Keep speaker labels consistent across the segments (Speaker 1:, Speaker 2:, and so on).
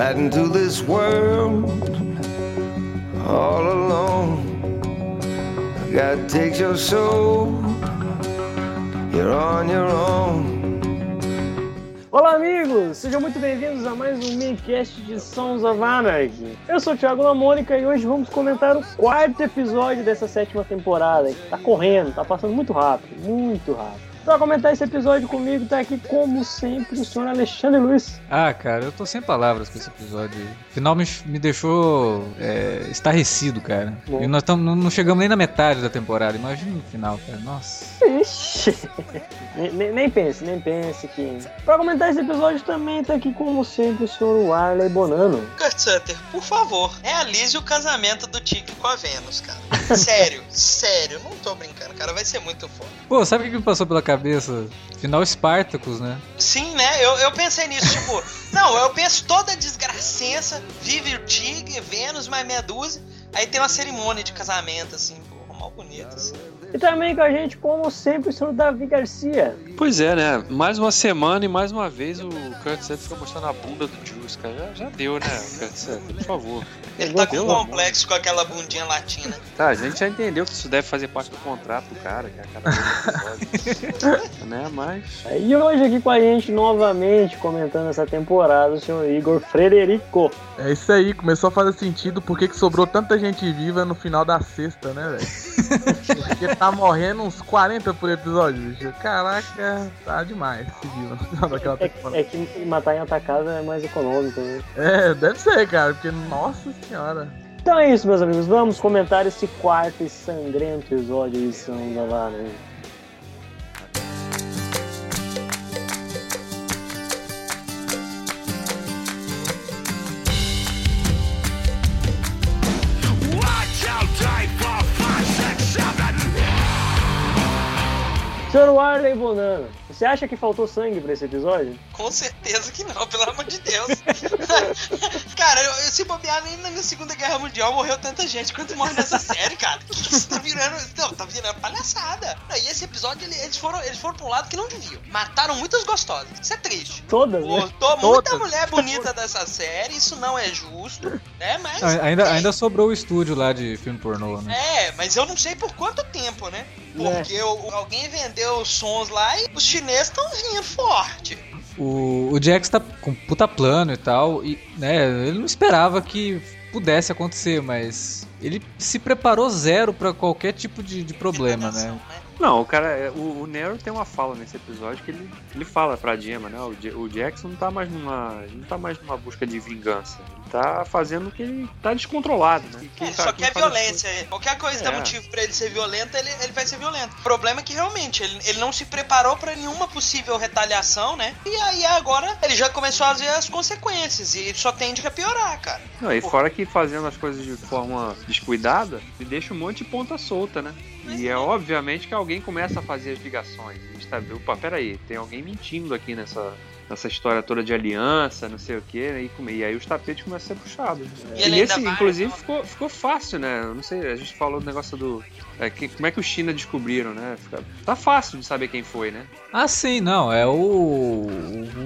Speaker 1: This world all alone. God takes your soul, you're on your own. Olá, amigos! Sejam muito bem-vindos a mais um minicast de Sons of Anarchy. Eu sou o Thiago Lamônica e hoje vamos comentar o quarto episódio dessa sétima temporada. Tá correndo, tá passando muito rápido, muito rápido. Pra comentar esse episódio comigo, tá aqui, como sempre, o senhor Alexandre Luiz.
Speaker 2: Ah, cara, eu tô sem palavras com esse episódio. O final me, me deixou é, estarrecido, cara. Bom. E nós tamo, não chegamos nem na metade da temporada. Imagina o final, cara. Nossa.
Speaker 1: Ixi. nem, nem, pense, nem pense que. Pra comentar esse episódio também tá aqui, como sempre, o senhor Warley Bonano.
Speaker 3: Kurt Sutter, por favor, realize o casamento do Tigre com a Vênus, cara. sério, sério, não tô brincando, cara. Vai ser muito foda.
Speaker 2: Pô, sabe o que me passou pela cabeça. Final Spartacus, né?
Speaker 3: Sim, né? Eu, eu pensei nisso, tipo, não, eu penso toda a desgracença, vive o Tigre, Vênus, mais meia dúzia, aí tem uma cerimônia de casamento, assim, pô, mal bonito, assim.
Speaker 1: E também com a gente, como sempre, o senhor Davi Garcia.
Speaker 4: Pois é, né? Mais uma semana e mais uma vez o Kurt Sutter fica mostrando a bunda do Juice, cara. Já, já deu, né, Kurt Sutter? Por favor.
Speaker 3: Ele tá com um complexo com aquela bundinha latina.
Speaker 4: Tá, a gente já entendeu que isso deve fazer parte do contrato do cara, que é a cara né? Mas.
Speaker 1: E hoje aqui com a gente novamente comentando essa temporada, o senhor Igor Frederico.
Speaker 5: É isso aí, começou a fazer sentido porque que sobrou tanta gente viva no final da sexta, né, velho? Porque tá morrendo uns 40 por episódio, bicho. Caraca, tá demais
Speaker 1: temporada. É, é que matar em atacada é mais econômico, né?
Speaker 5: É, deve ser, cara, porque, nossa senhora.
Speaker 1: Então é isso, meus amigos. Vamos comentar esse quarto e sangrento episódio de São da Senhor Warley Bonano, você acha que faltou sangue pra esse episódio?
Speaker 3: Com certeza que não, pelo amor de Deus. cara, eu, se bobear nem na Segunda Guerra Mundial morreu tanta gente quanto morre nessa série, cara. Que isso tá virando. Não, tá virando palhaçada. E esse episódio, eles foram, eles foram pra um lado que não deviam. Mataram muitas gostosas. Isso é triste.
Speaker 1: Todas, né?
Speaker 3: Botou né? muita Todas. mulher bonita dessa série, isso não é justo, né? Mas.
Speaker 2: Ainda, é. ainda sobrou o estúdio lá de filme pornô, né?
Speaker 3: É, mas eu não sei por quanto tempo, né? Porque é. alguém vendeu sons lá e os chineses estão vindo forte.
Speaker 2: O, o Jax tá com puta plano e tal, e né, ele não esperava que pudesse acontecer, mas ele se preparou zero para qualquer tipo de, de problema, né? né?
Speaker 4: Não, o cara, é, o, o Nero tem uma fala nesse episódio que ele, ele fala pra Gemma, né? O, o Jackson não tá mais numa. não tá mais numa busca de vingança. Ele tá fazendo o que ele tá descontrolado, né?
Speaker 3: Que é, tá, só quer violência. Qualquer coisa é. dá motivo pra ele ser violento, ele, ele vai ser violento. O problema é que realmente ele, ele não se preparou para nenhuma possível retaliação, né? E aí agora ele já começou a ver as consequências. E só tende a piorar, cara.
Speaker 4: Não, e fora que fazendo as coisas de forma descuidada, ele deixa um monte de ponta solta, né? E é obviamente que alguém começa a fazer as ligações. A gente tá, opa, peraí, tem alguém mentindo aqui nessa, nessa história toda de aliança, não sei o que, né? e, e, aí os tapetes começam a ser puxados. E, e esse, inclusive, ficou, ficou fácil, né? Não sei, a gente falou do negócio do. É, que, como é que os China descobriram, né? Fica, tá fácil de saber quem foi, né?
Speaker 2: Ah, sim, não. É o,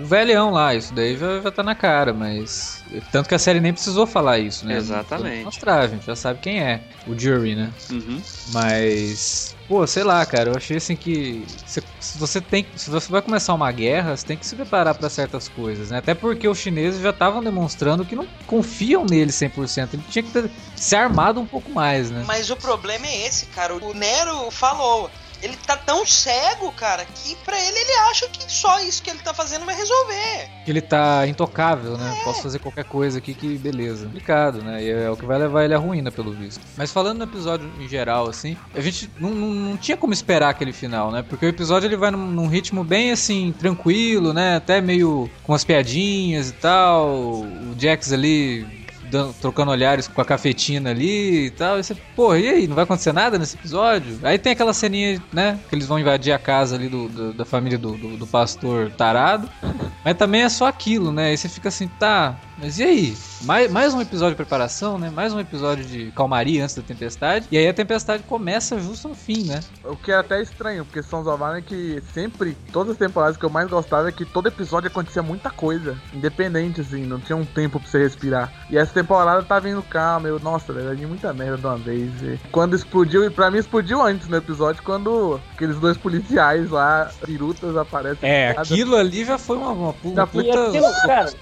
Speaker 2: o velhão lá, isso daí já, já tá na cara, mas. Tanto que a série nem precisou falar isso, né?
Speaker 4: Exatamente.
Speaker 2: Mostrar, a gente já sabe quem é. O Jury, né?
Speaker 4: Uhum.
Speaker 2: Mas. Pô, sei lá, cara, eu achei assim que. Se, se você tem. Se você vai começar uma guerra, você tem que se preparar para certas coisas, né? Até porque os chineses já estavam demonstrando que não confiam nele 100%. Ele tinha que ter se armado um pouco mais, né?
Speaker 3: Mas o problema é esse, cara. O Nero falou ele tá tão cego, cara, que pra ele ele acha que só isso que ele tá fazendo vai resolver.
Speaker 2: Ele tá intocável, né? É. Posso fazer qualquer coisa aqui que beleza. Complicado, né? E é o que vai levar ele à ruína, pelo visto. Mas falando no episódio em geral, assim, a gente não, não, não tinha como esperar aquele final, né? Porque o episódio ele vai num, num, ritmo bem assim, tranquilo, né? Até meio com as piadinhas e tal. O Jax ali trocando olhares com a cafetina ali e tal. E você, pô, e aí? Não vai acontecer nada nesse episódio? Aí tem aquela ceninha, né? Que eles vão invadir a casa ali do, do da família do, do, do, pastor tarado. Mas também é só aquilo, né? Aí você fica assim, tá. Mas e aí? Mais, mais um episódio de preparação, né? Mais um episódio de calmaria antes da tempestade. E aí a tempestade começa justo no fim, né?
Speaker 5: O que é até estranho, porque Sons of Anarchy sempre, todas as temporadas que eu mais gostava é que todo episódio acontecia muita coisa. Independente, assim, não tinha um tempo pra você respirar. E essa temporada tá vindo calma, eu, nossa, velho, eu muita merda de uma vez. E quando explodiu, e pra mim explodiu antes no episódio, quando aqueles dois policiais lá, pirutas, aparecem.
Speaker 2: É, aquilo ali já foi uma, uma, uma
Speaker 5: foi-
Speaker 6: E
Speaker 2: puta.
Speaker 6: aquilo, cara,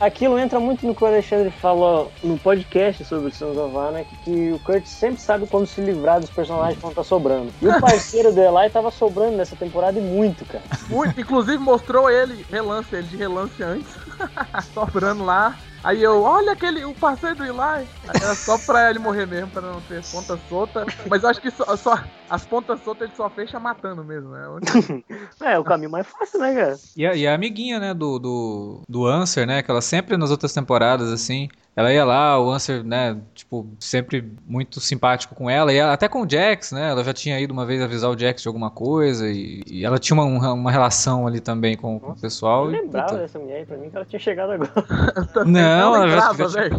Speaker 6: aquilo entra muito no que o Alexandre falou no podcast sobre Sons of Anarchy, que o Kurt sempre sabe como se livrar dos personagens quando tá sobrando. E o parceiro do Eli tava sobrando nessa temporada e muito, cara.
Speaker 5: Muito, inclusive mostrou ele, relance, ele de relance antes, sobrando lá. Aí eu, olha aquele, o parceiro do Eli. Aí Era só pra ele morrer mesmo, pra não ter ponta solta. Mas eu acho que só, só- as pontas soltas ele só fecha matando mesmo, né?
Speaker 6: É, o caminho mais fácil, né, cara?
Speaker 2: E a, e a amiguinha, né, do, do, do Answer, né, que ela sempre nas outras temporadas, assim, ela ia lá, o Answer, né, tipo, sempre muito simpático com ela, e ela- até com o Jax, né, ela já tinha ido uma vez avisar o Jax de alguma coisa, e, e ela tinha uma, uma relação ali também com, com o
Speaker 6: Eu
Speaker 2: pessoal. e,
Speaker 6: lembrava
Speaker 2: puta,
Speaker 6: dessa mulher aí, pra mim que ela tinha chegado agora.
Speaker 2: Não, ela já,
Speaker 5: lembrava,
Speaker 2: já tinha...
Speaker 5: velho.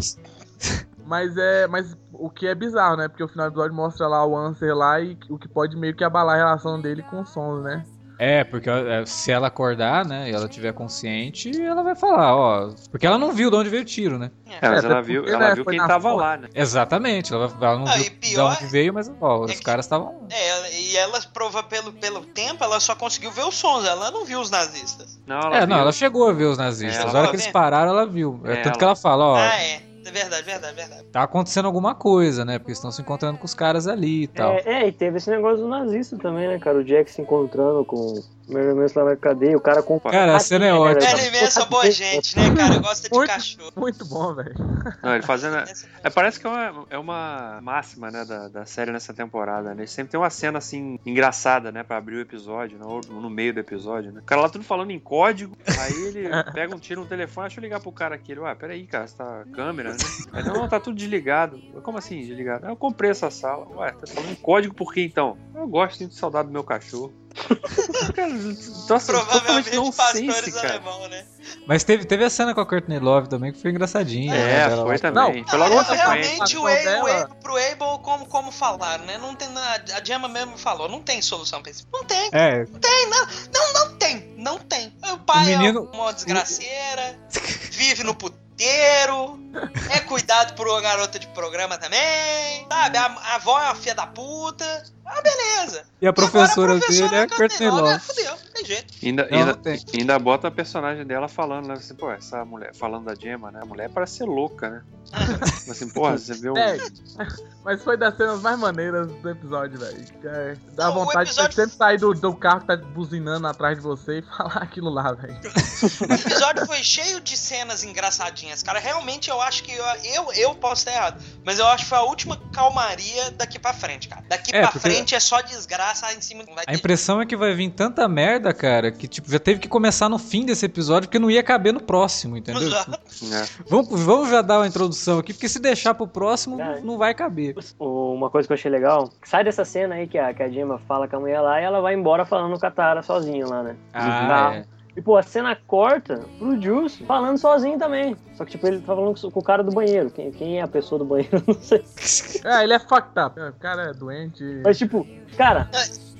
Speaker 5: Mas é. Mas o que é bizarro, né? Porque o final do episódio mostra lá o Answer lá e o que pode meio que abalar a relação dele com o Sons, né?
Speaker 2: É, porque é, se ela acordar, né, e ela tiver consciente, ela vai falar, ó, porque ela não viu de onde veio o tiro, né?
Speaker 4: É, mas
Speaker 5: É,
Speaker 4: ela
Speaker 5: até
Speaker 4: viu, ela viu quem tava
Speaker 5: fonte.
Speaker 4: lá, né?
Speaker 2: Exatamente, ela, ela não
Speaker 3: Não,
Speaker 2: viu
Speaker 3: e
Speaker 2: de
Speaker 3: pior
Speaker 2: onde veio, mas ó,
Speaker 3: é
Speaker 2: os
Speaker 3: que-
Speaker 2: caras estavam...
Speaker 3: É, e ela prova pelo, pelo tempo, ela só conseguiu ver os sons, ela não viu os nazistas.
Speaker 4: Não, ela
Speaker 2: É,
Speaker 4: viu.
Speaker 2: não, ela chegou a ver os nazistas.
Speaker 4: É, ela
Speaker 2: a hora que eles pararam, ela viu. É,
Speaker 4: É,
Speaker 2: tanto
Speaker 4: ela-
Speaker 2: que ela fala, ó,
Speaker 3: Ah, é. É verdade, verdade, verdade.
Speaker 2: tá acontecendo alguma coisa, né? Porque estão se encontrando com os caras ali e tal.
Speaker 6: É, é, e teve esse negócio do nazista também, né, cara? O Jack se encontrando com o Merlin Manson lá na cadeia, o cara com.
Speaker 2: Cara, a cena é
Speaker 6: Né,
Speaker 2: ótima.
Speaker 6: velho?
Speaker 3: Ela é boa gente, né, cara? Gosta de
Speaker 5: Muito.
Speaker 3: cachorro.
Speaker 5: Muito bom, velho.
Speaker 4: Não, ele fazendo. É, parece que é uma, é uma máxima, né, da, da série nessa temporada, né? Sempre tem uma cena, assim, engraçada, né, pra abrir o episódio, né, ou no meio do episódio, né? O cara lá tudo falando em código, aí ele pega um tiro no telefone, deixa eu ligar pro cara aqui. Ele, ué, peraí, cara, você tá câmera, né? Aí, não, não, tá tudo desligado. Eu, Como assim, desligado? "Ah, Eu comprei essa sala. Ué, tá falando em código por quê, então? Eu gosto, sinto saudade do meu cachorro. nossa,
Speaker 3: Provavelmente
Speaker 4: nonsense,
Speaker 3: pastores
Speaker 4: cara.
Speaker 3: alemão, né?
Speaker 2: Mas teve, teve a cena com a Courtney Love também, que foi engraçadinha. né,
Speaker 4: É,
Speaker 2: dela
Speaker 4: foi também.
Speaker 5: Não,
Speaker 4: foi logo
Speaker 3: Não, realmente o,
Speaker 5: A
Speaker 3: A-
Speaker 5: dela-
Speaker 3: o, Abel, pro Abel, como, como falaram, né? Não tem. A Gemma mesmo falou, não tem solução pra isso. Não tem,
Speaker 2: É,
Speaker 3: não, não tem, não tem. O pai
Speaker 2: O menino-
Speaker 3: é uma desgraceira, vive no é cuidado por uma garota de programa também, sabe? A, a avó é uma filha da puta. Ah, beleza.
Speaker 2: e a professora,
Speaker 3: Agora a professora
Speaker 2: dele é a Courtney Love.
Speaker 3: Fudeu, tem jeito.
Speaker 4: Ainda,
Speaker 2: Não,
Speaker 4: ainda,
Speaker 2: não tem.
Speaker 4: ainda bota a personagem dela falando, né? Assim, pô, essa mulher, falando da Gemma, né? A mulher parece ser louca, né? assim, porra, você vê um.
Speaker 5: É, mas foi das cenas mais maneiras do episódio, velho. É, Dá
Speaker 3: Não,
Speaker 5: vontade
Speaker 3: episódio-
Speaker 5: de você sempre sair do, do carro que tá buzinando atrás de você e falar aquilo lá, velho.
Speaker 3: O episódio foi cheio de cenas engraçadinhas, cara. Realmente eu acho que. Eu, eu, eu posso estar errado. Mas eu acho que foi a última calmaria daqui pra frente, cara. Daqui
Speaker 2: É,
Speaker 3: pra
Speaker 2: porque-
Speaker 3: frente é só desgraça em cima. Vai
Speaker 2: A
Speaker 3: ter
Speaker 2: impressão é que vai vir tanta merda, cara, que tipo, já teve que começar no fim desse episódio, porque não ia caber no próximo, entendeu?
Speaker 4: Né?
Speaker 2: Vamos, vamos já dar uma introdução aqui, porque se deixar pro próximo,
Speaker 6: É.
Speaker 2: não vai caber.
Speaker 6: Uma coisa que eu achei legal, sai dessa cena aí que a, que a Gemma fala com a mulher lá e ela vai embora falando com a Tara sozinha lá, né?
Speaker 2: Ah, é.
Speaker 6: E, pô, a cena corta pro Juice falando sozinho também. Só que, tipo, ele tá falando com o cara do banheiro. Quem, quem é a pessoa do banheiro? Não sei.
Speaker 5: É, ele é fucked up. O cara é doente.
Speaker 6: Mas, tipo, cara,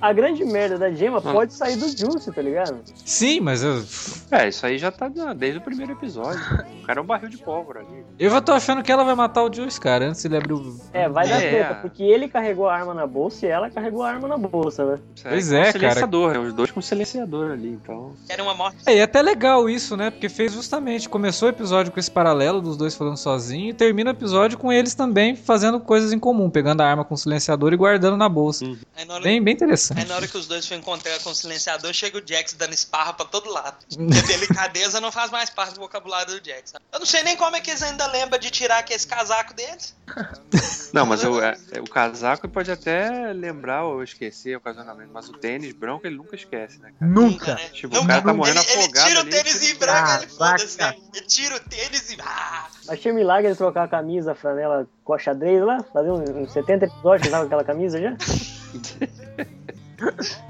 Speaker 6: a grande merda da Gemma pode sair do Juice, tá ligado?
Speaker 2: Sim, mas eu,
Speaker 4: É, isso aí já tá desde o primeiro episódio. O cara é um barril de pólvora ali.
Speaker 2: eu já tô achando que ela vai matar o Juice, cara, antes ele abrir o.
Speaker 6: É, vai dar
Speaker 4: É.
Speaker 6: treta, porque ele carregou a arma na bolsa e ela carregou a arma na bolsa, né?
Speaker 4: Isso
Speaker 2: Pois
Speaker 4: com
Speaker 2: é, cara.
Speaker 4: silenciador, é os dois com silenciador ali, então.
Speaker 3: Querem uma morte.
Speaker 2: É, e é até legal isso, né? Porque fez justamente. Começou o episódio com esse paralelo dos dois falando sozinho e termina o episódio com eles também fazendo coisas em comum, pegando a arma com o silenciador e guardando na bolsa.
Speaker 3: Hora,
Speaker 2: Bem, bem
Speaker 3: aí
Speaker 2: interessante.
Speaker 3: na hora que os dois foram encontrar com o silenciador, chega o Jax dando esparra pra todo lado. Porque a delicadeza não faz mais parte do vocabulário do Jax. Eu não sei nem como é que eles ainda lembram de tirar aquele casaco deles.
Speaker 4: Não, mas o, é- é- o casaco pode até lembrar ou esquecer o casamento, mas o tênis branco ele nunca esquece, né, cara?
Speaker 5: Nunca.
Speaker 3: né?
Speaker 4: Tipo, o cara tá morrendo
Speaker 3: ele, ele
Speaker 4: afogado
Speaker 3: tira o
Speaker 4: ali,
Speaker 3: tênis
Speaker 4: tira
Speaker 3: em
Speaker 4: o
Speaker 3: branco,
Speaker 5: Ah,
Speaker 3: ele foda-se, né? Ele tira o tênis e. Ah!
Speaker 6: Achei milagre ele trocar a camisa, a franela com a xadrez lá, fazer uns, uns 70 episódios que tava com aquela camisa já.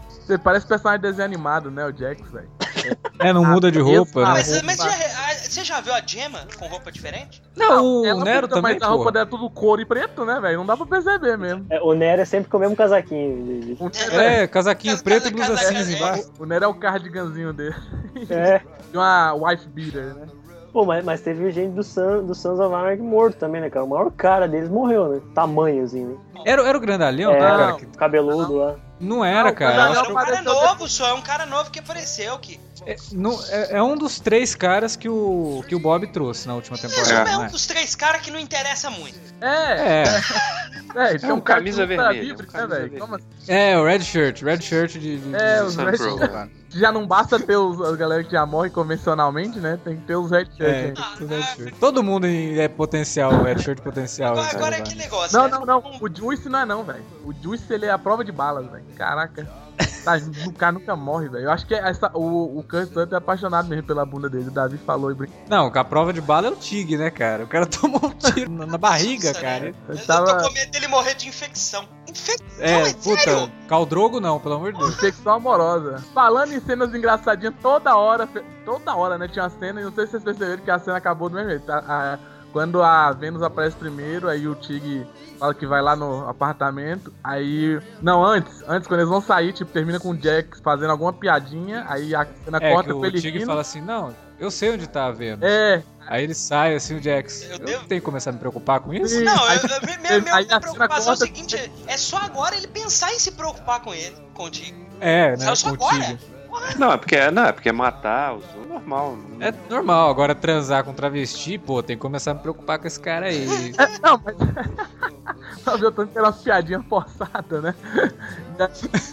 Speaker 5: Você parece personagem de desenho animado, né, o Jax, velho.
Speaker 2: É, não muda de roupa, né?
Speaker 3: Mas,
Speaker 5: roupa.
Speaker 3: mas já- ah, você já viu a Gemma com roupa diferente?
Speaker 2: Não,
Speaker 5: Ela
Speaker 2: o Nero
Speaker 5: fica,
Speaker 2: também,
Speaker 5: Mas a roupa
Speaker 2: pô.
Speaker 5: dela é tudo couro e preto, né, velho? Não dá pra perceber mesmo.
Speaker 6: É, o Nero é sempre com o mesmo casaquinho. de- de-
Speaker 5: Nero é,
Speaker 2: É, casaquinho
Speaker 3: Casa-
Speaker 2: preto e blusa
Speaker 3: casa-
Speaker 2: cinza
Speaker 3: é.
Speaker 2: embaixo.
Speaker 5: o Nero é o cardiganzinho dele.
Speaker 6: É.
Speaker 5: E uma wife beater, né?
Speaker 6: Pô, mas, mas teve gente do, Sun, do Sons of Anarchy morto também, né, cara? O maior cara deles morreu, né? Tamanho, assim, né?
Speaker 2: Era, era o grandalhão,
Speaker 6: É,
Speaker 2: né, cara? Que
Speaker 6: cabeludo lá.
Speaker 2: Não era,
Speaker 5: Não,
Speaker 2: cara.
Speaker 5: não,
Speaker 3: Era um cara
Speaker 5: apareceu
Speaker 3: novo só, é um cara novo que apareceu que.
Speaker 2: É, não- é- é um dos três caras que o, que o Bob trouxe na última
Speaker 3: É,
Speaker 2: temporada.
Speaker 3: é
Speaker 2: né?
Speaker 3: um dos três caras que não interessa muito.
Speaker 5: É,
Speaker 2: É,
Speaker 5: é, isso
Speaker 4: É
Speaker 5: é
Speaker 4: um
Speaker 5: um cara
Speaker 4: camisa
Speaker 5: luta
Speaker 4: vermelha,
Speaker 5: livre,
Speaker 4: um
Speaker 5: né,
Speaker 4: camisa
Speaker 5: velho?
Speaker 4: vermelha.
Speaker 5: Como assim?
Speaker 2: é, o Red Shirt, Red Shirt de. de
Speaker 5: É,
Speaker 2: de-
Speaker 5: os Red Shirt. Já não basta ter os, a galera que já morre convencionalmente, né? Tem que ter os red shirt
Speaker 2: É, Red Shirt. Todo mundo é potencial, Red Shirt potencial.
Speaker 3: Agora,
Speaker 2: cara,
Speaker 3: agora é que negócio.
Speaker 5: Não,
Speaker 3: né?
Speaker 5: não, não. O Juice não é não, velho. O Juice, ele é a prova de balas, velho. Caraca. Tá, o cara nunca morre, velho. Eu acho que essa, o, o Kurt é apaixonado mesmo pela bunda dele. O Davi falou e brincou.
Speaker 2: Não, a prova de bala é o Tig, né, cara? O cara tomou um tiro na, na barriga,
Speaker 3: Nossa,
Speaker 2: cara.
Speaker 3: né?
Speaker 5: Eu
Speaker 3: Eu
Speaker 5: tava-
Speaker 3: tô com medo dele morrer de infecção. Infecção,
Speaker 2: É,
Speaker 3: é,
Speaker 2: puta,
Speaker 3: sério?
Speaker 2: Caldrogo não, pelo amor de Deus.
Speaker 5: Infecção amorosa. Falando em cenas engraçadinhas, toda hora, toda hora, né? Tinha uma cena, e não sei se vocês perceberam que a cena acabou do mesmo jeito. A- a- quando a Vênus aparece primeiro, aí o Tig fala que vai lá no apartamento. Aí. Não, antes, antes, quando eles vão sair, tipo, termina com o Jack fazendo alguma piadinha. Aí a cena
Speaker 2: É,
Speaker 5: corta
Speaker 2: que o Tig fala assim, não, eu sei onde tá a Vênus.
Speaker 5: É,
Speaker 2: Aí ele sai assim, o Jax.
Speaker 3: Eu
Speaker 2: Eu,
Speaker 3: devo-
Speaker 2: tenho que começar a me preocupar com isso?
Speaker 5: Sim.
Speaker 3: Não, eu, eu, minha, minha, minha
Speaker 5: aí a cena
Speaker 3: preocupação é o seguinte: é só agora ele pensar em se preocupar com ele, contigo.
Speaker 2: É, né,
Speaker 3: É só
Speaker 2: o
Speaker 3: agora.
Speaker 4: Não, é porque, não, é porque matar os outros é normal. não-
Speaker 2: É normal, agora transar com travesti, pô, tem que começar a me preocupar com esse cara aí.
Speaker 5: É, não, mas. Só viu tanto que era umas piadinhas forçadas, né?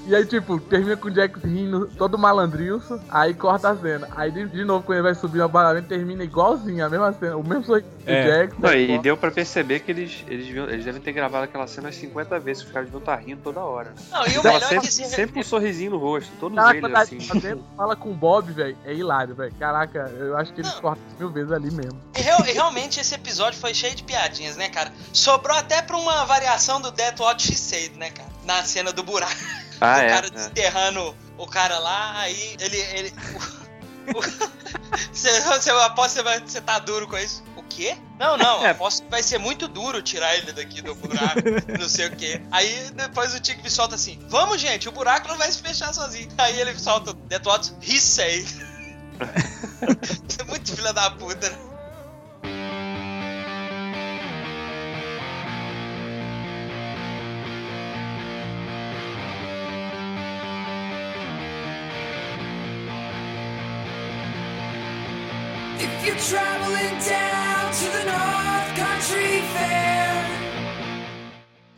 Speaker 5: E aí- tipo, termina com o Jax rindo, todo malandrilso, aí corta a cena. Aí de, de novo, quando ele vai subir no apartamento, termina igualzinho, a mesma cena, o mesmo sorriso
Speaker 2: É.
Speaker 5: do Jax.
Speaker 4: Não, e
Speaker 5: corta.
Speaker 4: deu pra perceber que eles, eles, deviam- eles devem ter gravado aquela cena umas 50 vezes, os caras deviam estar rindo toda hora.
Speaker 3: Não, e o melhor é
Speaker 4: sempre,
Speaker 3: que esse,
Speaker 4: sempre um sorrisinho no rosto, todos
Speaker 5: Caraca,
Speaker 4: eles
Speaker 5: a
Speaker 4: assim.
Speaker 5: tá fala com o Bob, velho, é hilário, velho. Caraca, eu acho que eles cortam mil vezes ali mesmo.
Speaker 3: Real- realmente esse episódio foi cheio de piadinhas, né, cara? Sobrou até pra uma variação do Death She Said, né, cara? Na cena do buraco.
Speaker 4: Ah,
Speaker 3: o
Speaker 4: é.
Speaker 3: cara
Speaker 4: é.
Speaker 3: desenterrando o cara lá, aí ele. ele você, você aposta que você, vai, você tá duro com isso? O quê? Não, não,
Speaker 4: É.
Speaker 3: aposto que vai ser muito duro tirar ele daqui do buraco, não sei o quê. Aí depois o Tig me solta assim: Vamos, gente, o buraco não vai se fechar sozinho. Aí ele solta Said. Você é muito filha da puta, né?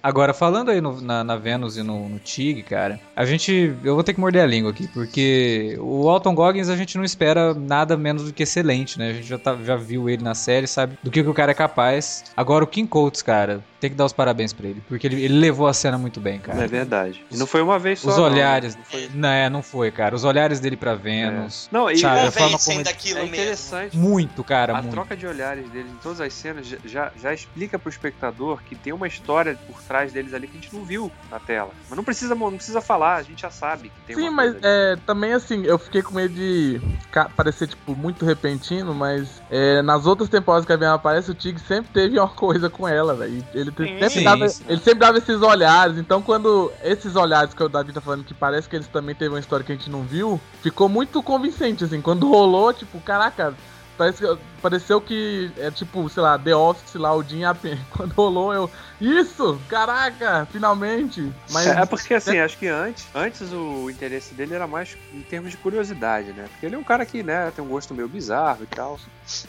Speaker 2: Agora, falando aí no- na, na Vênus e no, no Tig, cara, a gente. Eu vou ter que morder a língua aqui, porque o Alton Goggins a gente não espera nada menos do que excelente, né? A gente já, tá- já viu ele na série, sabe do que, que o cara é capaz. Agora, o Kim Coates, cara, tem que dar os parabéns pra ele, porque ele, ele levou a cena muito bem, cara.
Speaker 4: É verdade. E não foi uma vez só.
Speaker 2: Os
Speaker 4: não,
Speaker 2: olhares.
Speaker 4: Não, foi...
Speaker 2: Não, é, não foi, cara. Os olhares dele pra Vênus.
Speaker 4: não e
Speaker 2: Sabe,
Speaker 4: é,
Speaker 2: a forma como-
Speaker 3: daquilo
Speaker 4: é
Speaker 3: mesmo.
Speaker 4: interessante.
Speaker 2: Muito, cara,
Speaker 4: A
Speaker 2: muito.
Speaker 4: troca de olhares deles em todas as cenas já- já, explica pro espectador que tem uma história por trás deles ali que a gente não viu na tela. Mas não precisa, não precisa falar, a gente já sabe que tem
Speaker 5: Sim,
Speaker 4: uma
Speaker 5: mas é, também assim, eu fiquei com medo de parecer, tipo, muito repentino, mas é, nas outras temporadas que a Bianca aparece, o Tig sempre teve uma coisa com ela, velho. Ele
Speaker 3: Sim,
Speaker 5: sempre
Speaker 2: sim,
Speaker 5: dava,
Speaker 2: sim.
Speaker 5: ele sempre dava esses olhares, então quando esses olhares que o Davi tá falando que parece que eles também teve uma história que a gente não viu, ficou muito convincente, assim, quando rolou, tipo, caraca, parece pareceu que é tipo, sei lá, The Office lá, o Jim. Quando rolou, eu, isso, caraca, finalmente. Mas
Speaker 4: É, é porque assim, acho que antes, antes o interesse dele era mais em termos de curiosidade, né? Porque ele é um cara que, né, tem um gosto meio bizarro e tal,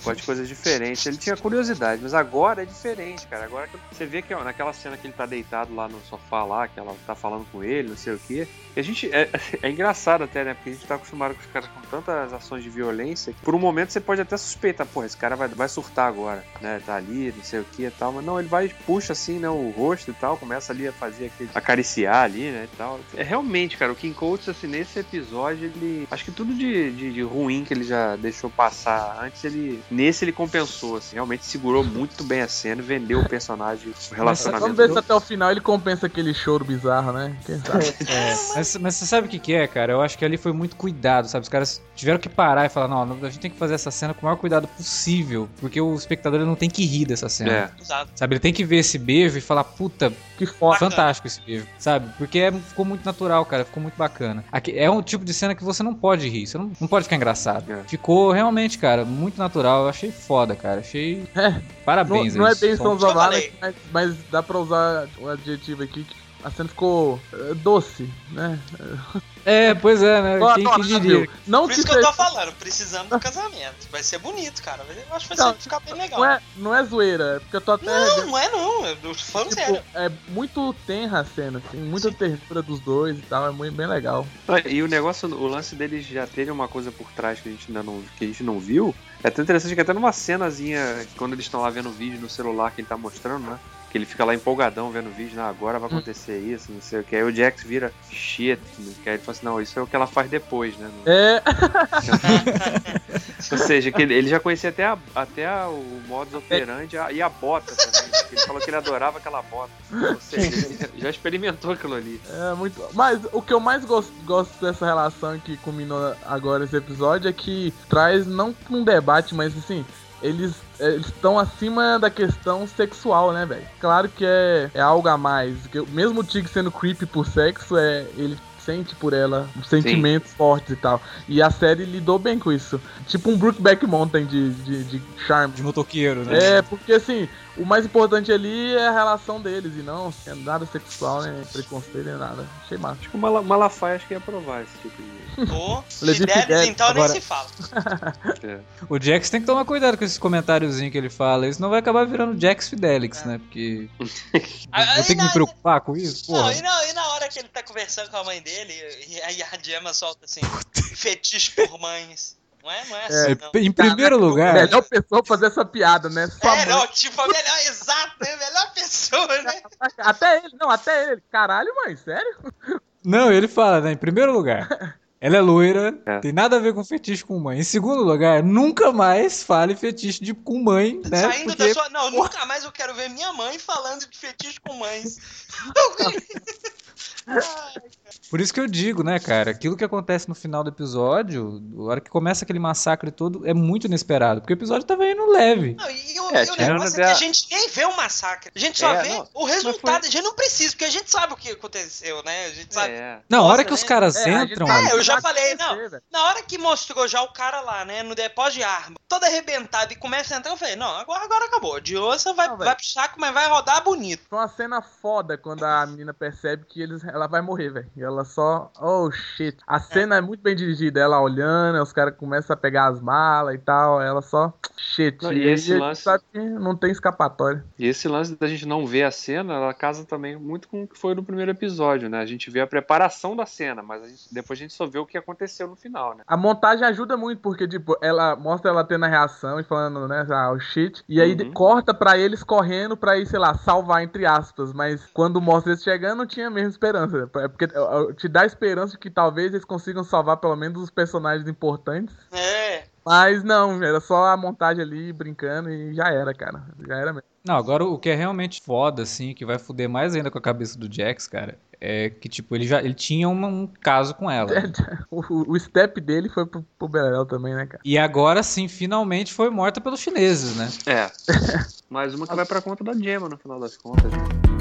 Speaker 4: gosta de coisas diferentes. Ele tinha curiosidade, mas agora é diferente, cara. Agora você vê que ó, naquela cena que ele tá deitado lá no sofá lá, que ela tá falando com ele, não sei o quê. E a gente é, é engraçado até, né? Porque a gente tá acostumado com os caras com tantas ações de violência que por um momento você pode até suspeitar, pô, esse cara vai, vai surtar agora, né? Tá ali, não sei o que e tal, mas não, ele vai puxa assim né, o rosto e tal, começa ali a fazer aquele. acariciar ali, né, e tal. É realmente, cara, o King Coates, assim, nesse episódio, ele. Acho que tudo de, de, de ruim que ele já deixou passar antes, ele. Nesse ele compensou, assim, realmente segurou muito bem a cena, vendeu o personagem, o relacionamento.
Speaker 5: Vamos ver se até o final ele compensa aquele choro bizarro, né? Quem sabe?
Speaker 2: É, mas, mas você sabe o que, que é, cara? Eu acho que ali foi muito cuidado, sabe? Os caras tiveram que parar e falar: não, a gente tem que fazer essa cena com o maior cuidado possível, porque o espectador não tem que rir dessa cena.
Speaker 4: É.
Speaker 2: Sabe, ele tem que ver esse beijo e falar, puta,
Speaker 5: Que foda.
Speaker 2: fantástico esse beijo, sabe? Porque é- ficou muito natural, cara, ficou muito bacana. Aqui, é um tipo de cena que você não pode rir, você não, não pode ficar engraçado.
Speaker 4: É.
Speaker 2: Ficou realmente, cara, muito natural. Eu achei foda, cara. Achei.
Speaker 5: É, Não,
Speaker 2: Parabéns,
Speaker 5: não é
Speaker 2: aí,
Speaker 5: bem. Sons
Speaker 3: que
Speaker 5: of mas, mas dá pra usar o adjetivo aqui que a cena ficou eh, doce, né?
Speaker 2: É, pois é, né? Quem, quem diria?
Speaker 5: Não
Speaker 3: Por isso que eu tô falando, precisamos do casamento. Vai ser bonito, cara. Eu acho que vai
Speaker 5: Não,
Speaker 3: ser- ficar bem legal.
Speaker 5: não é, não é zoeira, é porque eu tô até.
Speaker 3: Não, não é não. Eu tô falando
Speaker 5: tipo,
Speaker 3: sério.
Speaker 5: é muito tenra a cena, assim, muita ternura dos dois e tal, é muito bem legal.
Speaker 4: Ah, E o negócio, o lance deles já terem uma coisa por trás que a gente ainda não, que a gente não viu. É até interessante que até numa cenazinha, quando eles estão lá vendo o vídeo no celular que ele tá mostrando, né? Que ele fica lá empolgadão vendo o vídeo, não, agora vai acontecer isso, não sei o que. Aí o Jax vira shit, né? que aí ele fala assim, não, isso é o que ela faz depois, né?
Speaker 5: É,
Speaker 4: Ou seja, que ele, ele já conhecia até, a, até a- o modus operandi a- e a bota também. Ele falou que ele adorava aquela bota. Ou seja, ele já experimentou aquilo ali.
Speaker 5: é muito. Mas o que eu mais gosto, gosto dessa relação que culminou agora esse episódio é que traz não um debate, mas assim. Eles eles estão acima da questão sexual, né, velho? Claro que é, é algo a mais. Que mesmo o Tig sendo creepy por sexo, é ele sente por ela sentimentos fortes e tal. E a série lidou bem com isso. Tipo um Brookback Mountain de, de, de charme.
Speaker 2: De motoqueiro, né?
Speaker 5: É, porque assim, o mais importante ali é a relação deles e não é nada sexual, nem preconceito, nem nada. Achei massa.
Speaker 4: Acho que o Mala- Malafaia acho que ia aprovar esse tipo de.
Speaker 5: Levi
Speaker 3: Fidelis,
Speaker 5: Fidelis,
Speaker 3: então
Speaker 2: agora-
Speaker 3: nem se fala.
Speaker 4: É.
Speaker 2: O Jax tem que tomar cuidado com esses comentáriozinhos que ele fala. Isso não vai acabar virando Jax Fidelix, né? Porque. Vou ter que me preocupar com isso?
Speaker 3: Não, e, na, e na hora que ele tá conversando com a mãe dele, e aí a Gemma solta assim, fetiche por mães. Não é, não é assim, não.
Speaker 2: Em primeiro lugar.
Speaker 5: Melhor pessoa fazer essa piada, né? Sua
Speaker 3: É,
Speaker 5: mãe.
Speaker 3: não, tipo, a melhor, exato, é a melhor pessoa, né?
Speaker 5: Até ele, não, até ele. Caralho, mãe, sério?
Speaker 2: Não, ele fala, né? Em primeiro lugar, ela é loira,
Speaker 4: É.
Speaker 2: tem nada a ver com fetiche com mãe. Em segundo lugar, nunca mais fale fetiche de, com mãe, né?
Speaker 3: Saindo
Speaker 2: Porque
Speaker 3: da sua. Não, nunca mais eu quero ver minha mãe falando de fetiche com mães. Ai,
Speaker 2: Por isso que eu digo, né, cara, aquilo que acontece no final do episódio, a hora que começa aquele massacre todo, é muito inesperado, porque o episódio tava indo leve.
Speaker 3: Não, e o,
Speaker 4: É,
Speaker 3: e o negócio é que a gente nem vê o massacre. A gente só
Speaker 4: É,
Speaker 3: vê
Speaker 4: não,
Speaker 3: o resultado. A gente não precisa, porque a gente sabe o que aconteceu, né? A gente sabe.
Speaker 4: É.
Speaker 2: Não, a hora que os
Speaker 3: né?
Speaker 2: caras
Speaker 5: É, gente
Speaker 2: entram.
Speaker 3: É, eu já falei, não.
Speaker 5: velho.
Speaker 3: Na hora que mostrou já o cara lá, né, no depósito de arma, todo arrebentado e começa a entrar, eu falei, não, agora, agora acabou. De ossa vai,
Speaker 5: Não,
Speaker 3: vai pro saco, mas vai rodar bonito.
Speaker 5: Foi uma cena foda quando a menina percebe que eles, ela vai morrer, velho. E ela só. Oh shit. A cena é. muito bem dirigida. Ela olhando, os caras começam a pegar as malas e tal. Ela só. Shit.
Speaker 4: Não,
Speaker 5: e
Speaker 4: e esse lance-
Speaker 5: sabe que não tem escapatória.
Speaker 4: E esse lance da gente não ver a cena, ela casa também muito com o que foi no primeiro episódio, né? A gente vê a preparação da cena, mas a gente- depois a gente só vê o que aconteceu no final, né?
Speaker 5: A montagem ajuda muito, porque, tipo, ela mostra ela tendo a reação e falando, né, ah, o shit. E aí
Speaker 4: Uhum.
Speaker 5: corta pra eles correndo pra ir, sei lá, salvar, entre aspas. Mas quando mostra eles chegando, não tinha mesmo esperança. É porque te dá esperança de que talvez eles consigam salvar pelo menos os personagens importantes.
Speaker 3: É.
Speaker 5: Mas não, era só a montagem ali brincando e já era, cara. Já era mesmo.
Speaker 2: Não, agora o que é realmente foda, assim, que vai fuder mais ainda com a cabeça do Jax, cara, é que, tipo, ele já ele tinha uma- um caso com ela.
Speaker 5: O, o step dele foi pro, pro Beléu também, né, cara?
Speaker 2: E agora sim, finalmente foi morta pelos chineses, né?
Speaker 4: É. Mais uma que vai pra conta da Gemma no final das contas. né?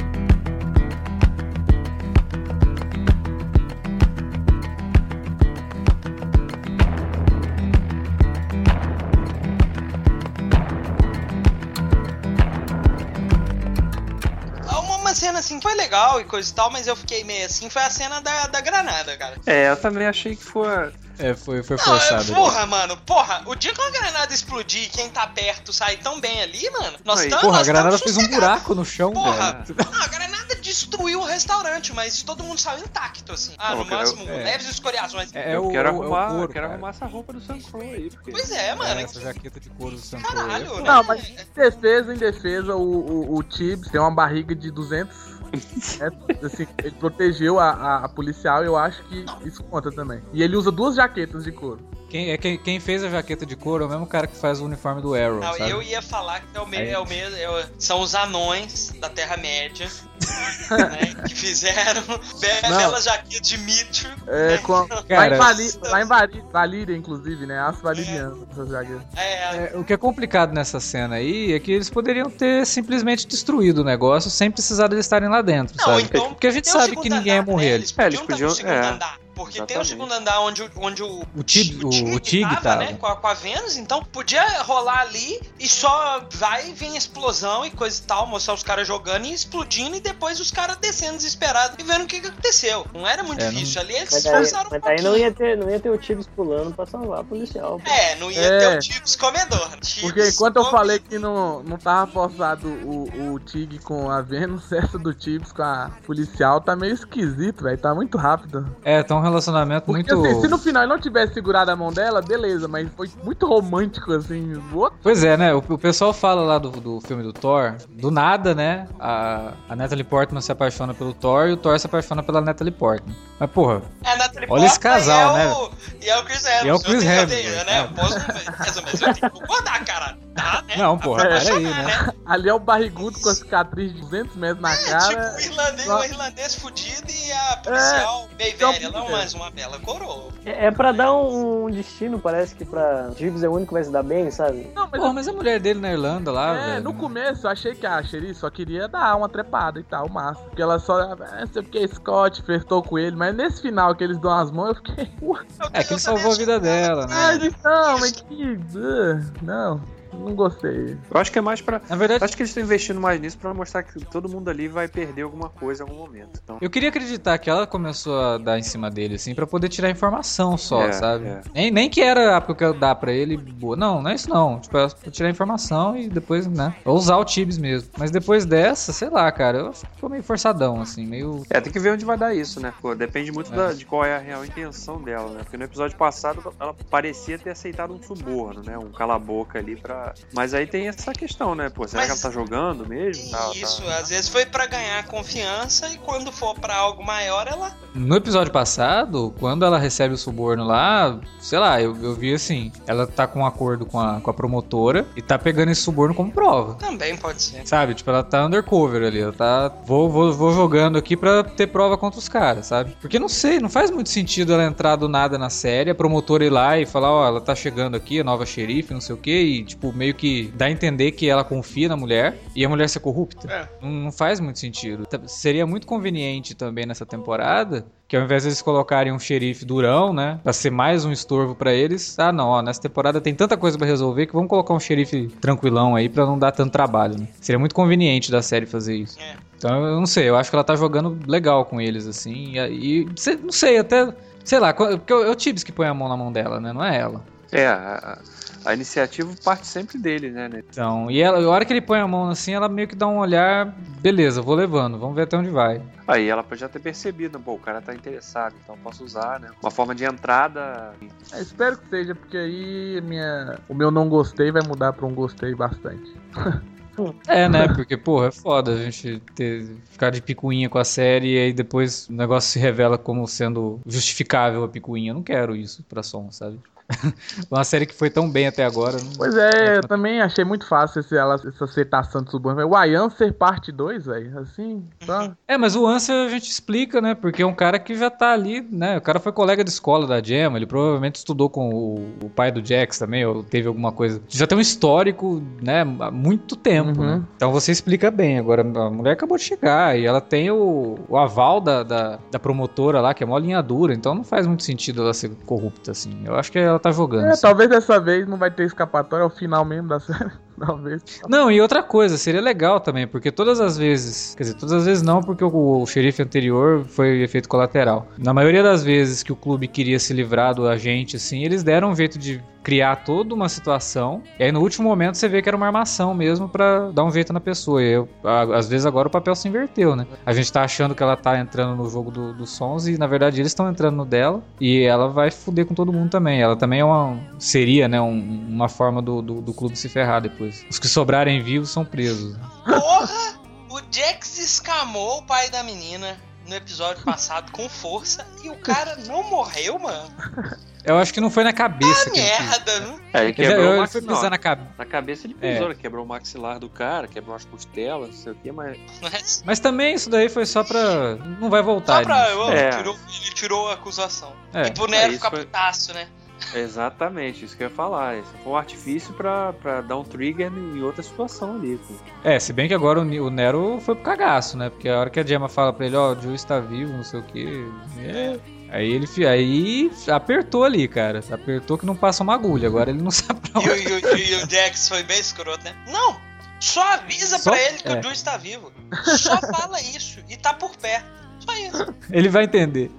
Speaker 3: Assim foi legal e coisa e tal, mas eu fiquei meio assim, foi a cena da, da granada, cara.
Speaker 4: É, eu também achei que foi.
Speaker 2: É, foi, foi
Speaker 3: Não,
Speaker 2: forçado.
Speaker 3: é, porra, mano, porra, o dia que uma granada explodir e quem tá perto sai tão bem ali, mano, nós
Speaker 4: Aí,
Speaker 3: estamos.
Speaker 2: Porra, a
Speaker 3: nós
Speaker 2: granada
Speaker 3: estamos
Speaker 2: fez um buraco no chão,
Speaker 3: Porra,
Speaker 2: velho.
Speaker 3: não, a granada destruiu o restaurante, mas todo mundo saiu intacto, assim. Ah, no
Speaker 4: eu quero-
Speaker 3: máximo,
Speaker 2: é.
Speaker 3: leves escoriações.
Speaker 2: É, é
Speaker 4: eu
Speaker 2: o,
Speaker 4: quero
Speaker 2: é o- é o
Speaker 4: arrumar,
Speaker 2: couro,
Speaker 4: eu quero
Speaker 2: cara.
Speaker 4: arrumar essa roupa do Sam Crow aí, porque...
Speaker 3: Pois é, mano.
Speaker 2: É, essa jaqueta de couro do Sam
Speaker 3: Caralho,
Speaker 2: Crow.
Speaker 3: né?
Speaker 5: Não, mas em defesa, em defesa, o, o, o Tibbs tem uma barriga de 200. né? Assim, ele protegeu a, a, a policial, eu acho que isso conta também. E ele usa duas jaquetas de couro.
Speaker 2: Quem, é, quem, quem fez a jaqueta de couro é o mesmo cara que faz o uniforme do Arrow,
Speaker 3: Não,
Speaker 2: sabe?
Speaker 3: eu ia falar que é o meio, é o meio, é o- são os anões da Terra-média, né, que fizeram bela jaqueta de Mitro.
Speaker 5: É,
Speaker 3: né?
Speaker 5: com, lá
Speaker 2: Cara,
Speaker 5: em, Vali, lá em Valíria, inclusive, né? Aço valiriano, essas jaquetas.
Speaker 3: É,
Speaker 2: É, o que é complicado nessa cena aí é que eles poderiam ter simplesmente destruído o negócio sem precisar deles estarem lá dentro,
Speaker 3: Não,
Speaker 2: sabe?
Speaker 3: então,
Speaker 2: Porque a gente sabe que ninguém ia
Speaker 3: andar, né?
Speaker 2: morrer.
Speaker 3: Eles
Speaker 4: É, eles
Speaker 3: podiam segundo
Speaker 4: é.
Speaker 3: andar. Porque tem o
Speaker 4: Exatamente.
Speaker 3: segundo andar onde, o- onde o,
Speaker 2: O Tig- o- o Tig
Speaker 3: tava,
Speaker 2: tava.
Speaker 3: né? Com a, com a Vênus, então podia rolar ali e só vai, vem explosão e coisa e tal, mostrar os caras jogando e explodindo e depois os caras descendo desesperados e vendo o que, que aconteceu. Não era muito
Speaker 2: É, não-
Speaker 3: difícil ali, eles
Speaker 6: Mas
Speaker 3: se esforçaram um
Speaker 6: mas daí não ia ter, não ia ter o Tibbs pulando pra salvar a policial. pô.
Speaker 3: É, não ia
Speaker 5: É.
Speaker 3: ter o Tibbs comedor.
Speaker 5: Porque enquanto eu
Speaker 3: come-
Speaker 5: falei que não, não tava forçado o, o Tig com a Vênus, essa do Tibbs com a policial tá meio esquisito, velho. Tá muito rápido.
Speaker 2: É, tá um relacionamento
Speaker 5: Porque
Speaker 2: muito.
Speaker 5: assim, se no final ele não tivesse segurado a mão dela, beleza, mas foi muito romântico, assim. Outro
Speaker 2: Pois é, né? O, o pessoal fala lá do, do filme do Thor, do nada, né? A, a Natalie Portman se apaixona pelo Thor e o Thor se apaixona pela Natalie Portman. Mas, porra,
Speaker 3: É a Natalie
Speaker 2: Olha esse
Speaker 3: Portman
Speaker 2: casal,
Speaker 3: e é
Speaker 2: né?
Speaker 3: O, e é o Chris Evans.
Speaker 2: E é o
Speaker 3: Eu
Speaker 2: Chris Evans, né?
Speaker 3: né? Eu posso, mais ou menos, eu tenho que concordar, cara. Tá, né?
Speaker 2: Não, porra, peraí,
Speaker 3: apaixonar,
Speaker 2: né?
Speaker 5: ali é o barrigudo com a cicatriz de 200 metros na
Speaker 3: É,
Speaker 5: cara.
Speaker 3: tipo, o irlandês,
Speaker 5: Só-
Speaker 3: o irlandês fudido e a policial bem
Speaker 5: só
Speaker 3: velha. É
Speaker 5: porque-
Speaker 3: mais uma bela coroa.
Speaker 6: É, é pra dar um, um destino, parece que pra Tibbs é o único que vai se dar bem, sabe?
Speaker 5: Não, mas
Speaker 2: Porra, mas a mulher dele na Irlanda lá,
Speaker 5: É,
Speaker 2: velho.
Speaker 5: no começo eu achei que a Sherry só queria dar uma trepada e tal, massa. Porque ela só, ah, sei porque Scott flertou com ele, mas nesse final que eles dão as mãos, eu fiquei, ué,
Speaker 2: É que ele salvou a vida dela, né?
Speaker 5: ah, não, mas que. não, não gostei.
Speaker 4: Eu acho que é mais pra...
Speaker 2: Na verdade,
Speaker 4: Acho que eles estão investindo mais nisso pra mostrar que todo mundo ali vai perder alguma coisa em algum momento. Então,
Speaker 2: eu queria acreditar que ela começou a dar em cima dele, assim, pra poder tirar informação só,
Speaker 4: É,
Speaker 2: sabe?
Speaker 4: é.
Speaker 2: Nem, nem que era ah, porque eu quero dar pra ele, boa. Não, não é isso não. Tipo, é pra tirar informação e depois, né? Ou usar o Tibbs mesmo. Mas depois dessa, sei lá, cara, eu ficou meio forçadão, assim, meio.
Speaker 4: É, tem que ver onde vai dar isso, né? Pô, depende muito
Speaker 2: É.
Speaker 4: da- de qual é a real intenção dela, né? Porque no episódio passado ela parecia ter aceitado um suborno, né? Um cala-boca ali pra. Mas aí tem essa questão, né? Pô, será
Speaker 3: Mas-
Speaker 4: que ela tá jogando mesmo? Tá-
Speaker 3: Isso,
Speaker 4: tá-
Speaker 3: às vezes foi pra ganhar confiança e quando for pra algo maior, ela.
Speaker 2: No episódio passado, quando ela recebe o suborno lá, sei lá, eu, eu vi assim, ela tá com um acordo com a, com a promotora e tá pegando esse suborno como prova.
Speaker 3: Também pode ser.
Speaker 2: Sabe? Tipo, ela tá undercover ali. Ela tá. Vou, vou, vou jogando aqui pra ter prova contra os caras, sabe? Porque não sei, não faz muito sentido ela entrar do nada na série, a promotora ir lá e falar, ó, ela tá chegando aqui, a nova xerife, não sei o quê, e, tipo, meio que dá a entender que ela confia na mulher e a mulher ser corrupta.
Speaker 3: É.
Speaker 2: Não, não faz muito sentido. Tá- Seria muito conveniente também nessa temporada que ao invés de eles colocarem um xerife durão, né, pra ser mais um estorvo pra eles, ah não, ó, nessa temporada tem tanta coisa pra resolver que vamos colocar um xerife tranquilão aí pra não dar tanto trabalho, né? Seria muito conveniente da série fazer isso.
Speaker 3: É.
Speaker 2: Então eu não sei, eu acho que ela tá jogando legal com eles assim, e, e cê- não sei, até sei lá, porque é o Tibbs que põe a mão na mão dela, né? Não é ela.
Speaker 4: É, a, a iniciativa parte sempre dele, né? né?
Speaker 2: Então, e ela, a hora que ele põe a mão assim, ela meio que dá um olhar, beleza, vou levando, vamos ver até onde vai.
Speaker 4: Aí ela pode já ter percebido, pô, o cara tá interessado, então eu posso usar, né? Uma forma de entrada.
Speaker 5: É, espero que seja, porque aí minha, o meu não gostei vai mudar pra um gostei bastante.
Speaker 2: É, né? Porque, porra, é foda a gente ter, ficar de picuinha com a série e aí depois o negócio se revela como sendo justificável a picuinha. Eu não quero isso pra som, sabe? Uma série que foi tão bem até agora. Não...
Speaker 5: Pois é, eu também achei muito fácil esse, ela, essa aceitação de suborno. O Ayancer parte 2, velho, assim, só...
Speaker 2: É, mas o Ansel a gente explica, né? Porque é um cara que já tá ali, né? O cara foi colega de escola da Gemma, ele provavelmente estudou com o, o pai do Jax também, ou teve alguma coisa. Já tem um histórico, né? Há muito tempo,
Speaker 5: Uhum.
Speaker 2: né? Então você explica bem. Agora, a mulher acabou de chegar e ela tem o, o aval da, da, da promotora lá, que é mó linha dura, então não faz muito sentido ela ser corrupta, assim. Eu acho que ela tá jogando.
Speaker 5: É,
Speaker 2: assim.
Speaker 5: talvez dessa vez não vai ter escapatória ao final mesmo da série. Talvez.
Speaker 2: Não, e outra coisa, seria legal também, porque todas as vezes, quer dizer, todas as vezes não, porque o, o xerife anterior foi efeito colateral. Na maioria das vezes que o clube queria se livrar do agente, assim, eles deram um jeito de criar toda uma situação, e aí no último momento você vê que era uma armação mesmo pra dar um jeito na pessoa. E eu, a- às vezes agora o papel se inverteu, né? A gente tá achando que ela tá entrando no jogo do- dos sons e na verdade eles estão entrando no dela e ela vai fuder com todo mundo também. Ela também é uma. seria, né? um- uma forma do, do, do clube se ferrar depois. Os que sobrarem vivos são presos.
Speaker 3: Porra! O Jax escamou o pai da menina no episódio passado com força e o cara não morreu, mano.
Speaker 2: Eu acho que não foi na cabeça
Speaker 3: Ah,
Speaker 2: ele
Speaker 3: merda, não?
Speaker 4: É, ele
Speaker 2: Ele,
Speaker 4: quebrou o
Speaker 2: ele foi
Speaker 4: maxilar.
Speaker 2: pisar na cabeça.
Speaker 4: Na cabeça ele
Speaker 2: É.
Speaker 4: pisou, ele quebrou o maxilar do cara, quebrou as costelas, não sei o que, mas.
Speaker 3: Mas
Speaker 2: Mas também isso daí foi só pra. Não vai voltar.
Speaker 3: só pra. ó,
Speaker 4: É.
Speaker 3: tirou- ele tirou a acusação.
Speaker 2: É.
Speaker 3: E pro Nero
Speaker 4: isso
Speaker 3: ficar
Speaker 4: foi-
Speaker 3: putaço, né?
Speaker 4: Exatamente, isso que eu ia falar. Isso foi um artifício pra, pra dar um trigger em outra situação ali. pô.
Speaker 2: É, se bem que agora o, Nero foi pro cagaço, né? Porque a hora que a Gemma fala pra ele, ó, o Joe está vivo, não sei o quê. é. Aí ele aí apertou ali, cara. Apertou que não passa uma agulha. Agora ele não sabe pra
Speaker 3: E, o-
Speaker 2: onde.
Speaker 3: e o- e o Jax foi bem escroto, né? Não! Só avisa
Speaker 2: Só-
Speaker 3: pra ele que
Speaker 2: é.
Speaker 3: o Joe está vivo. Só fala isso. E tá por perto. Só isso.
Speaker 2: Ele vai entender.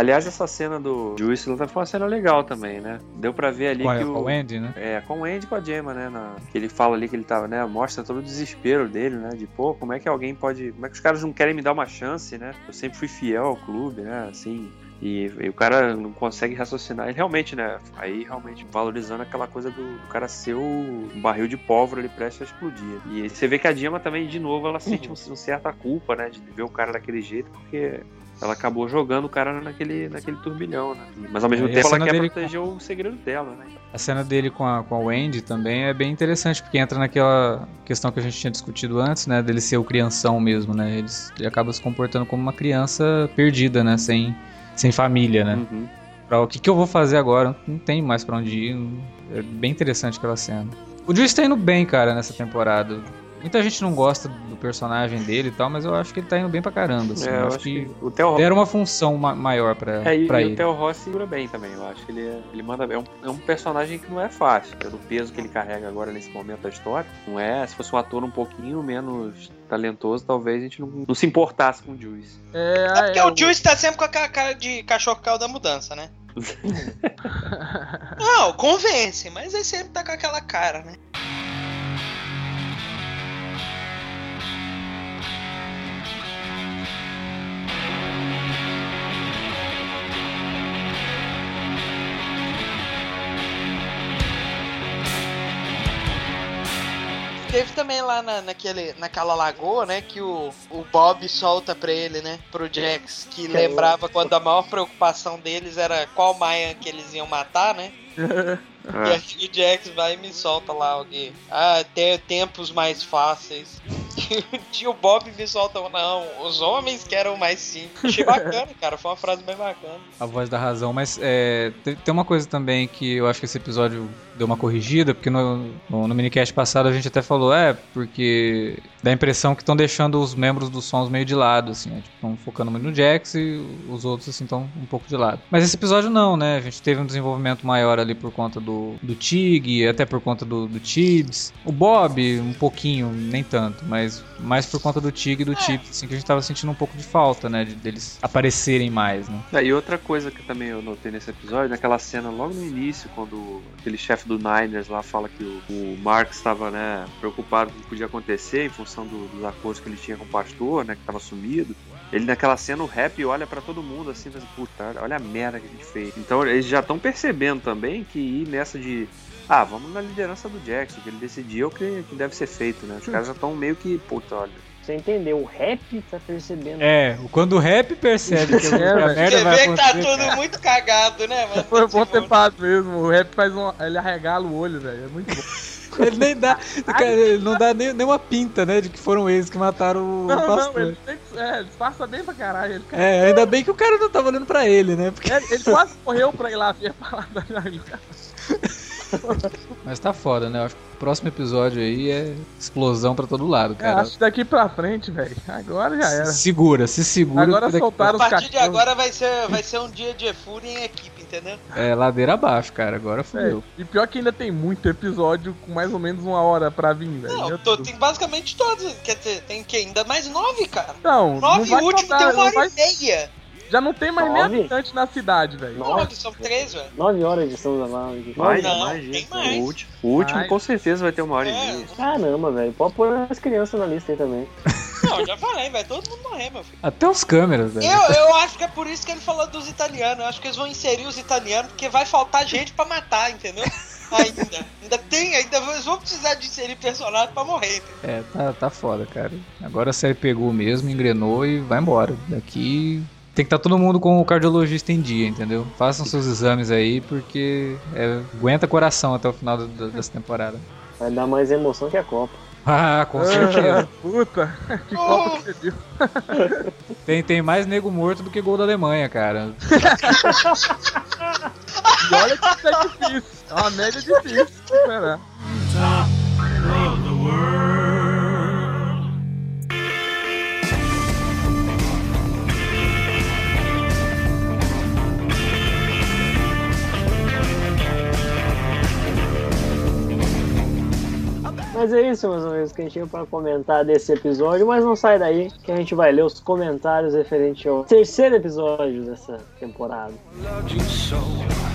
Speaker 4: Aliás, essa cena do Juice foi uma cena legal também, né? Deu pra ver ali
Speaker 2: Com, a,
Speaker 4: que
Speaker 2: com
Speaker 4: o.
Speaker 2: o Andy, né?
Speaker 4: É, com o Andy e com a Gemma, né? na- que ele fala ali que ele tava, né? Mostra todo o desespero dele, né? De, pô, como é que alguém pode. Como é que os caras não querem me dar uma chance, né? Eu sempre fui fiel ao clube, né? Assim. E, e o cara não consegue raciocinar. Ele realmente, né? Aí realmente valorizando aquela coisa do, do cara ser o barril de pólvora ali prestes a explodir. E você vê que a Gemma também, de novo, ela sente um, um certa culpa, né? De ver o cara daquele jeito, porque ela acabou jogando o cara naquele, naquele turbilhão, né? Mas ao mesmo
Speaker 2: É,
Speaker 4: tempo ela quer proteger o segredo dela, né?
Speaker 2: A cena dele com a, com a Wendy também é bem interessante, porque entra naquela questão que a gente tinha discutido antes, né? Dele ser o crianção mesmo, né? Ele, ele acaba se comportando como uma criança perdida, né? Sem, sem família, né?
Speaker 4: Uhum.
Speaker 2: Pra, o que, que eu vou fazer agora? Não tem mais pra onde ir. É bem interessante aquela cena. O Juice tá indo bem, cara, nessa temporada. Muita gente não gosta do personagem dele e tal, mas eu acho que ele tá indo bem pra caramba. Assim.
Speaker 4: É,
Speaker 2: eu
Speaker 4: eu
Speaker 2: acho,
Speaker 4: acho
Speaker 2: que,
Speaker 4: que o Theo
Speaker 2: deram uma função ma- maior pra,
Speaker 4: É, e,
Speaker 2: pra
Speaker 4: e
Speaker 2: ele.
Speaker 4: o Theo Ross segura bem também. Eu acho que ele, é- ele manda bem. É um, é um personagem que não é fácil, pelo peso que ele carrega agora nesse momento da história. Não é. Se fosse um ator um pouquinho menos talentoso, talvez a gente não, não se importasse com o Juice.
Speaker 5: É,
Speaker 3: É porque
Speaker 5: é,
Speaker 3: o Juice tá sempre com a ca- cara de cachorro caiu da mudança, né? Não, convence, mas ele sempre tá com aquela cara, né? Também lá na, naquele, naquela lagoa, né, que o, o Bob solta pra ele, né, pro Jax, que lembrava quando a maior preocupação deles era qual Maia que eles iam matar, né? E aí o Jax vai e me solta lá alguém. Ah, tem tempos mais fáceis. E o Bob me solta, não, os homens que eram mais simples. Achei bacana, cara, foi uma frase bem bacana.
Speaker 2: A voz da razão, mas é, te- tem uma coisa também que eu acho que esse episódio deu uma corrigida, porque no, no, no minicast passado a gente até falou, é, porque dá a impressão que estão deixando os membros dos sons meio de lado, assim, estão focando muito no Jax e os outros, assim, estão um pouco de lado. Mas esse episódio não, né, a gente teve um desenvolvimento maior ali por conta do, do Tig, até por conta do, do Tibbs. O Bob, um pouquinho, nem tanto, mas mais por conta do Tig e do Tibbs, assim, que a gente tava sentindo um pouco de falta, né, de, deles aparecerem mais, né.
Speaker 4: É, e outra coisa que também eu notei nesse episódio, naquela cena logo no início, quando aquele chefe do Niners lá fala que o, o Mark estava né, preocupado com o que podia acontecer em função do- dos acordos que ele tinha com o pastor, né, que estava sumido. Ele naquela cena, o rap olha pra todo mundo assim, mas, puta, olha a merda que a gente fez. Então eles já estão percebendo também que ir nessa de. Ah, vamos na liderança do Jackson, que ele decidiu o que, que deve ser feito, né? Os caras já estão meio que, puta, olha.
Speaker 6: Você entendeu? O rap tá percebendo.
Speaker 2: É, quando o rap percebe que a
Speaker 5: velho.
Speaker 2: merda
Speaker 3: Você
Speaker 2: vai
Speaker 3: vê que tá tudo muito cagado, né, mano?
Speaker 5: Foi bom ter
Speaker 3: Tipo,
Speaker 5: parado mesmo. O rap faz um. Ele arregala o olho, velho. É muito bom.
Speaker 2: Ele nem dá, cara, ele não dá nem, nem uma pinta, né, de que foram eles que mataram o
Speaker 5: Não, não,
Speaker 2: pastor.
Speaker 5: ele, tem que- é, disfarça bem pra caralho. Ele,
Speaker 2: É, ainda bem que o cara não tava olhando pra ele, né? Porque...
Speaker 5: ele, ele quase correu pra ir lá ver a parada.
Speaker 2: Mas tá foda, né? Eu acho que o próximo episódio aí é explosão pra todo lado,
Speaker 5: Eu
Speaker 2: cara.
Speaker 5: acho que daqui pra frente, velho. Agora já era.
Speaker 2: Se segura, se segura.
Speaker 5: Agora
Speaker 2: daqui-
Speaker 5: soltaram
Speaker 3: A
Speaker 5: os
Speaker 3: partir de agora vai ser, vai ser um dia de fúria em equipe, entendeu?
Speaker 2: É ladeira abaixo, cara. Agora
Speaker 5: É,
Speaker 2: fudeu.
Speaker 5: e pior que ainda tem muito episódio com mais ou menos uma hora pra vir, velho.
Speaker 3: Não, tô- tem basicamente todos. Quer dizer, tem que ainda mais nove, cara.
Speaker 5: Não, não
Speaker 3: Nove e
Speaker 5: vai
Speaker 3: o último
Speaker 5: contar,
Speaker 3: tem uma
Speaker 5: não
Speaker 3: hora
Speaker 5: vai-
Speaker 3: e meia.
Speaker 5: Já não tem mais nem
Speaker 6: Nove?
Speaker 5: habitante na cidade, velho.
Speaker 3: Nove, são três, velho.
Speaker 6: Nove horas de São Zavalho.
Speaker 4: Mais,
Speaker 3: Não,
Speaker 4: mais,
Speaker 3: tem
Speaker 4: gente.
Speaker 3: mais.
Speaker 4: O último, o último
Speaker 5: Mais.
Speaker 4: com certeza vai ter uma hora e
Speaker 3: É,
Speaker 4: meia.
Speaker 6: Caramba, velho. Pode pôr as crianças na lista aí também.
Speaker 3: não, já falei, vai todo mundo morrer, meu filho.
Speaker 2: Até os câmeras, velho.
Speaker 3: Eu, eu acho que é por isso que ele falou dos italianos. Eu acho que eles vão inserir os italianos, porque vai faltar gente pra matar, entendeu? Ainda. Ainda tem, ainda eles vão precisar de inserir personagem pra morrer. entendeu?
Speaker 2: É, tá, tá foda, cara. Agora a série pegou mesmo, engrenou e vai embora. Daqui tem que estar todo mundo com o cardiologista em dia, entendeu? Façam seus exames aí, porque é, aguenta coração até o final da- da- dessa temporada.
Speaker 6: Vai dar mais emoção que a Copa.
Speaker 2: Ah, com certeza.
Speaker 5: Puta, que copa que você viu.
Speaker 2: Tem, tem mais nego morto do que gol da Alemanha, cara.
Speaker 5: E olha que isso é difícil. É uma média difícil de superar.
Speaker 6: Mas é isso, meus amigos, que a gente tinha pra comentar desse episódio. Mas não sai daí, que a gente vai ler os comentários referente ao terceiro episódio dessa temporada.
Speaker 1: loved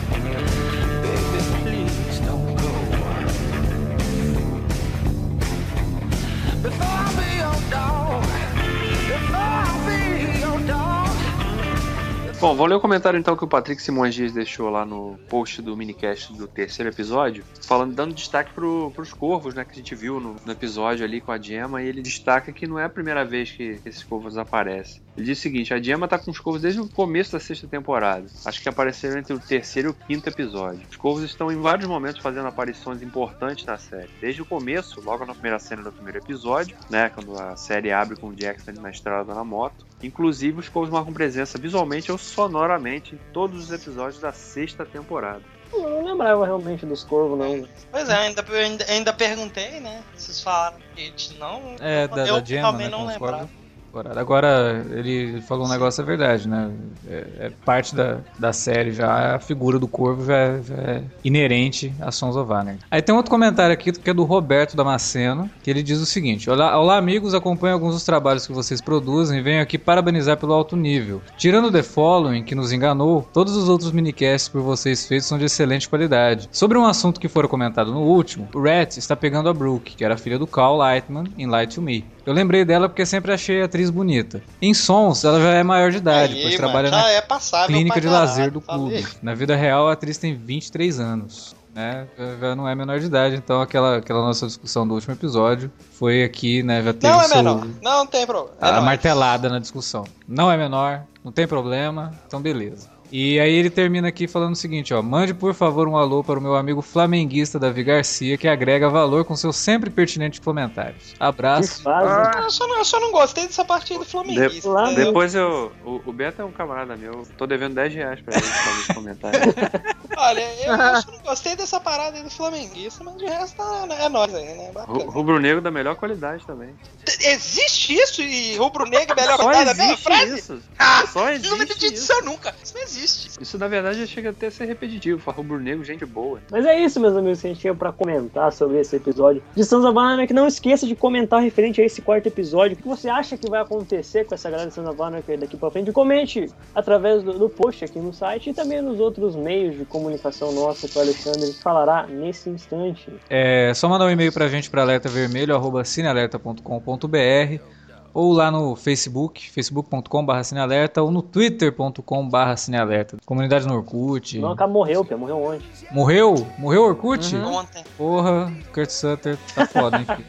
Speaker 4: Bom, vou ler o comentário então que o Patrick Simões Dias deixou lá no post do minicast do terceiro episódio, falando, dando destaque pro, pros corvos, né, que a gente viu no, no episódio ali com a Gemma, e ele destaca que não é a primeira vez que esses corvos aparecem. Ele diz o seguinte, a Gemma tá com os corvos desde o começo da sexta temporada. Acho que apareceram entre o terceiro e o quinto episódio. Os corvos estão em vários momentos fazendo aparições importantes na série. Desde o começo, logo na primeira cena do primeiro episódio, né, quando a série abre com o Jackson na estrada na moto. Inclusive, os corvos marcam presença visualmente ou sonoramente em todos os episódios da sexta temporada.
Speaker 6: Eu não lembrava realmente dos corvos, não.
Speaker 3: Pois é, ainda, ainda, ainda perguntei, né? Vocês falaram que a gente não.
Speaker 2: É, da,
Speaker 3: eu
Speaker 2: da Gemma,
Speaker 3: também
Speaker 2: né,
Speaker 3: não lembrava.
Speaker 2: corvos. Temporada. Agora, ele falou um negócio, é verdade, né? É, é parte da, da série já, a figura do corvo já é, já é inerente a Sons of Anarchy. Aí tem outro comentário aqui que é do Roberto Damasceno, que ele diz o seguinte: Olá, olá amigos, acompanho alguns dos trabalhos que vocês produzem e venho aqui parabenizar pelo alto nível. Tirando The Following, que nos enganou, todos os outros minicasts por vocês feitos são de excelente qualidade. Sobre um assunto que foi comentado no último, o Rat está pegando a Brooke, que era filha do Cal Lightman em Light to Me. Eu lembrei dela porque sempre achei a atriz bonita. Em Sons, ela já é maior de idade,
Speaker 3: Aí,
Speaker 2: pois
Speaker 3: mano,
Speaker 2: trabalha na
Speaker 3: é
Speaker 2: clínica de
Speaker 3: caralho,
Speaker 2: lazer do
Speaker 3: falei.
Speaker 2: clube. Na vida real, a atriz tem 23 anos. Né? Já- não é menor de idade, então aquela, aquela nossa discussão do último episódio foi aqui, né? Já teve
Speaker 3: Não é menor, não tem problema. É
Speaker 2: a
Speaker 3: nóis.
Speaker 2: martelada na discussão. Não é menor, não tem problema, então beleza. E aí ele termina aqui falando o seguinte, ó. Mande por favor um alô para o meu amigo flamenguista Davi Garcia, que agrega valor com seus sempre pertinentes comentários. Abraço.
Speaker 6: fase.
Speaker 3: Eu só, não, eu só não gostei dessa partida do Flamenguista.
Speaker 6: Lá
Speaker 3: entendeu?
Speaker 4: Depois eu. O, o Beto é um camarada meu. Tô devendo 10 reais pra ele fazer esse comentário.
Speaker 3: Olha, eu, eu só não gostei dessa parada aí do Flamenguista, mas de resto é, é nóis aí, né?
Speaker 4: Rubro-negro da melhor qualidade também.
Speaker 3: Existe isso e rubro-negro é melhor da mesma
Speaker 4: existe
Speaker 3: frase?
Speaker 4: isso.
Speaker 3: Ah,
Speaker 4: Só
Speaker 3: Não me
Speaker 4: existe
Speaker 3: acredito
Speaker 4: isso.
Speaker 3: isso nunca. Isso não existe.
Speaker 4: Isso na verdade chega até a ser repetitivo. Falar rubro-negro, gente boa.
Speaker 6: Mas é isso, meus amigos, que a gente tinha pra comentar sobre esse episódio de Sons of Anarchy. Não esqueça de comentar referente a esse quarto episódio. O que você acha que vai acontecer com essa galera de Sons of Anarchy daqui pra frente? Comente através do, do post aqui no site e também nos outros meios de comunicação nossa que o Alexandre falará nesse instante.
Speaker 2: É só mandar um e-mail pra gente para alertavermelho@cinealerta.com.br ou lá no Facebook, facebook.com.br cinealerta ou no twitter.com.br cinealerta. Comunidade no Orkut.
Speaker 6: Não, acaba morreu, Pia, morreu ontem.
Speaker 2: Morreu? Morreu o Orkut?
Speaker 3: Ontem.
Speaker 2: Porra, Kurt Sutter tá foda, hein, filho?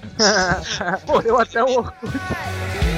Speaker 5: Morreu até o Orkut.